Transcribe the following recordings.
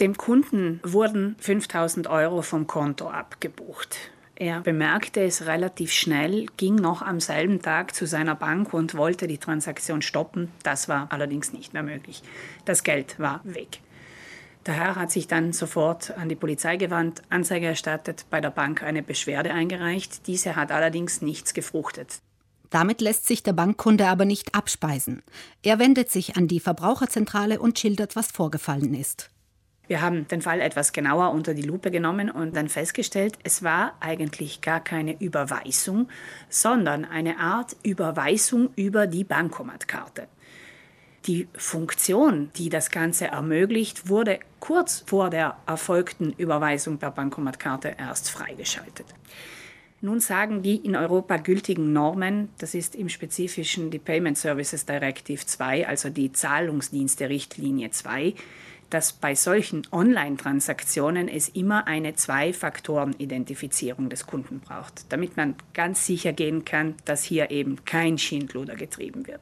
Dem Kunden wurden 5000 Euro vom Konto abgebucht. Er bemerkte es relativ schnell, ging noch am selben Tag zu seiner Bank und wollte die Transaktion stoppen. Das war allerdings nicht mehr möglich. Das Geld war weg. Der Herr hat sich dann sofort an die Polizei gewandt, Anzeige erstattet, bei der Bank eine Beschwerde eingereicht. Diese hat allerdings nichts gefruchtet. Damit lässt sich der Bankkunde aber nicht abspeisen. Er wendet sich an die Verbraucherzentrale und schildert, was vorgefallen ist. Wir haben den Fall etwas genauer unter die Lupe genommen und dann festgestellt, es war eigentlich gar keine Überweisung, sondern eine Art Überweisung über die Bankomatkarte. Die Funktion, die das Ganze ermöglicht, wurde kurz vor der erfolgten Überweisung per Bankomatkarte erst freigeschaltet. Nun sagen die in Europa gültigen Normen, das ist im Spezifischen die Payment Services Directive 2, also die Zahlungsdienste Richtlinie 2, dass bei solchen Online-Transaktionen es immer eine Zwei-Faktoren-Identifizierung des Kunden braucht, damit man ganz sicher gehen kann, dass hier eben kein Schindluder getrieben wird.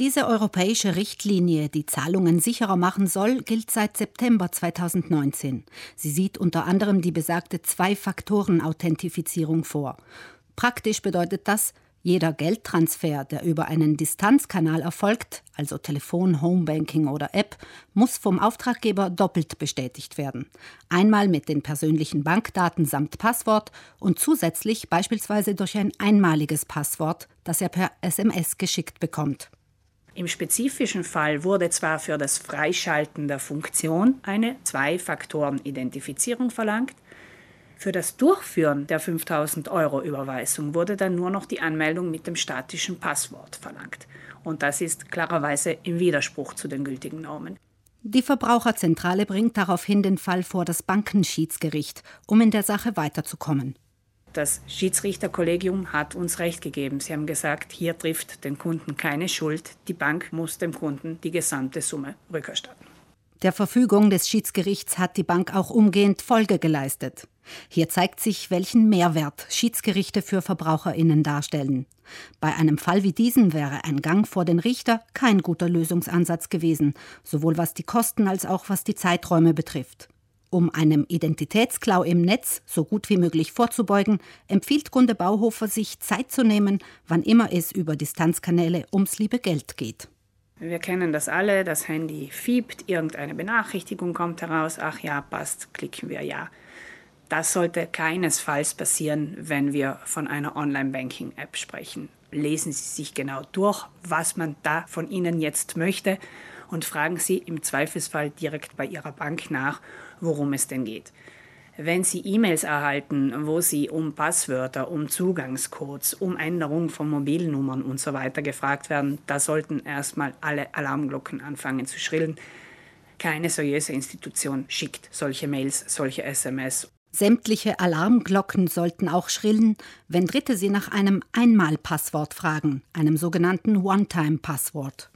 Diese europäische Richtlinie, die Zahlungen sicherer machen soll, gilt seit September 2019. Sie sieht unter anderem die besagte Zwei-Faktoren-Authentifizierung vor. Praktisch bedeutet das, jeder Geldtransfer, der über einen Distanzkanal erfolgt, also Telefon, Homebanking oder App, muss vom Auftraggeber doppelt bestätigt werden. Einmal mit den persönlichen Bankdaten samt Passwort und zusätzlich beispielsweise durch ein einmaliges Passwort, das er per SMS geschickt bekommt. Im spezifischen Fall wurde zwar für das Freischalten der Funktion eine Zwei-Faktoren-Identifizierung verlangt, für das Durchführen der 5000 Euro Überweisung wurde dann nur noch die Anmeldung mit dem statischen Passwort verlangt. Und das ist klarerweise im Widerspruch zu den gültigen Normen. Die Verbraucherzentrale bringt daraufhin den Fall vor das Bankenschiedsgericht, um in der Sache weiterzukommen. Das Schiedsrichterkollegium hat uns recht gegeben. Sie haben gesagt, hier trifft den Kunden keine Schuld. Die Bank muss dem Kunden die gesamte Summe rückerstatten. Der Verfügung des Schiedsgerichts hat die Bank auch umgehend Folge geleistet. Hier zeigt sich, welchen Mehrwert Schiedsgerichte für Verbraucherinnen darstellen. Bei einem Fall wie diesem wäre ein Gang vor den Richter kein guter Lösungsansatz gewesen, sowohl was die Kosten als auch was die Zeiträume betrifft. Um einem Identitätsklau im Netz so gut wie möglich vorzubeugen, empfiehlt Kunde Bauhofer, sich Zeit zu nehmen, wann immer es über Distanzkanäle ums liebe Geld geht. Wir kennen das alle, das Handy fiebt, irgendeine Benachrichtigung kommt heraus, ach ja, passt, klicken wir ja. Das sollte keinesfalls passieren, wenn wir von einer Online-Banking-App sprechen. Lesen Sie sich genau durch, was man da von Ihnen jetzt möchte und fragen Sie im Zweifelsfall direkt bei Ihrer Bank nach, worum es denn geht. Wenn Sie E-Mails erhalten, wo Sie um Passwörter, um Zugangscodes, um Änderung von Mobilnummern und so gefragt werden, da sollten erstmal alle Alarmglocken anfangen zu schrillen. Keine seriöse Institution schickt solche Mails, solche SMS. Sämtliche Alarmglocken sollten auch schrillen, wenn Dritte Sie nach einem Einmalpasswort fragen, einem sogenannten One-Time-Passwort.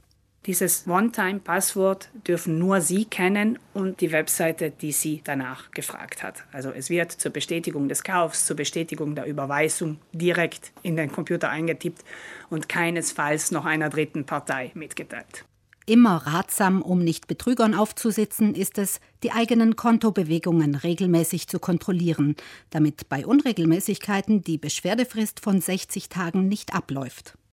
Dieses One-Time-Passwort dürfen nur Sie kennen und die Webseite, die Sie danach gefragt hat. Also es wird zur Bestätigung des Kaufs, zur Bestätigung der Überweisung direkt in den Computer eingetippt und keinesfalls noch einer dritten Partei mitgeteilt. Immer ratsam, um nicht Betrügern aufzusitzen, ist es, die eigenen Kontobewegungen regelmäßig zu kontrollieren, damit bei Unregelmäßigkeiten die Beschwerdefrist von 60 Tagen nicht abläuft.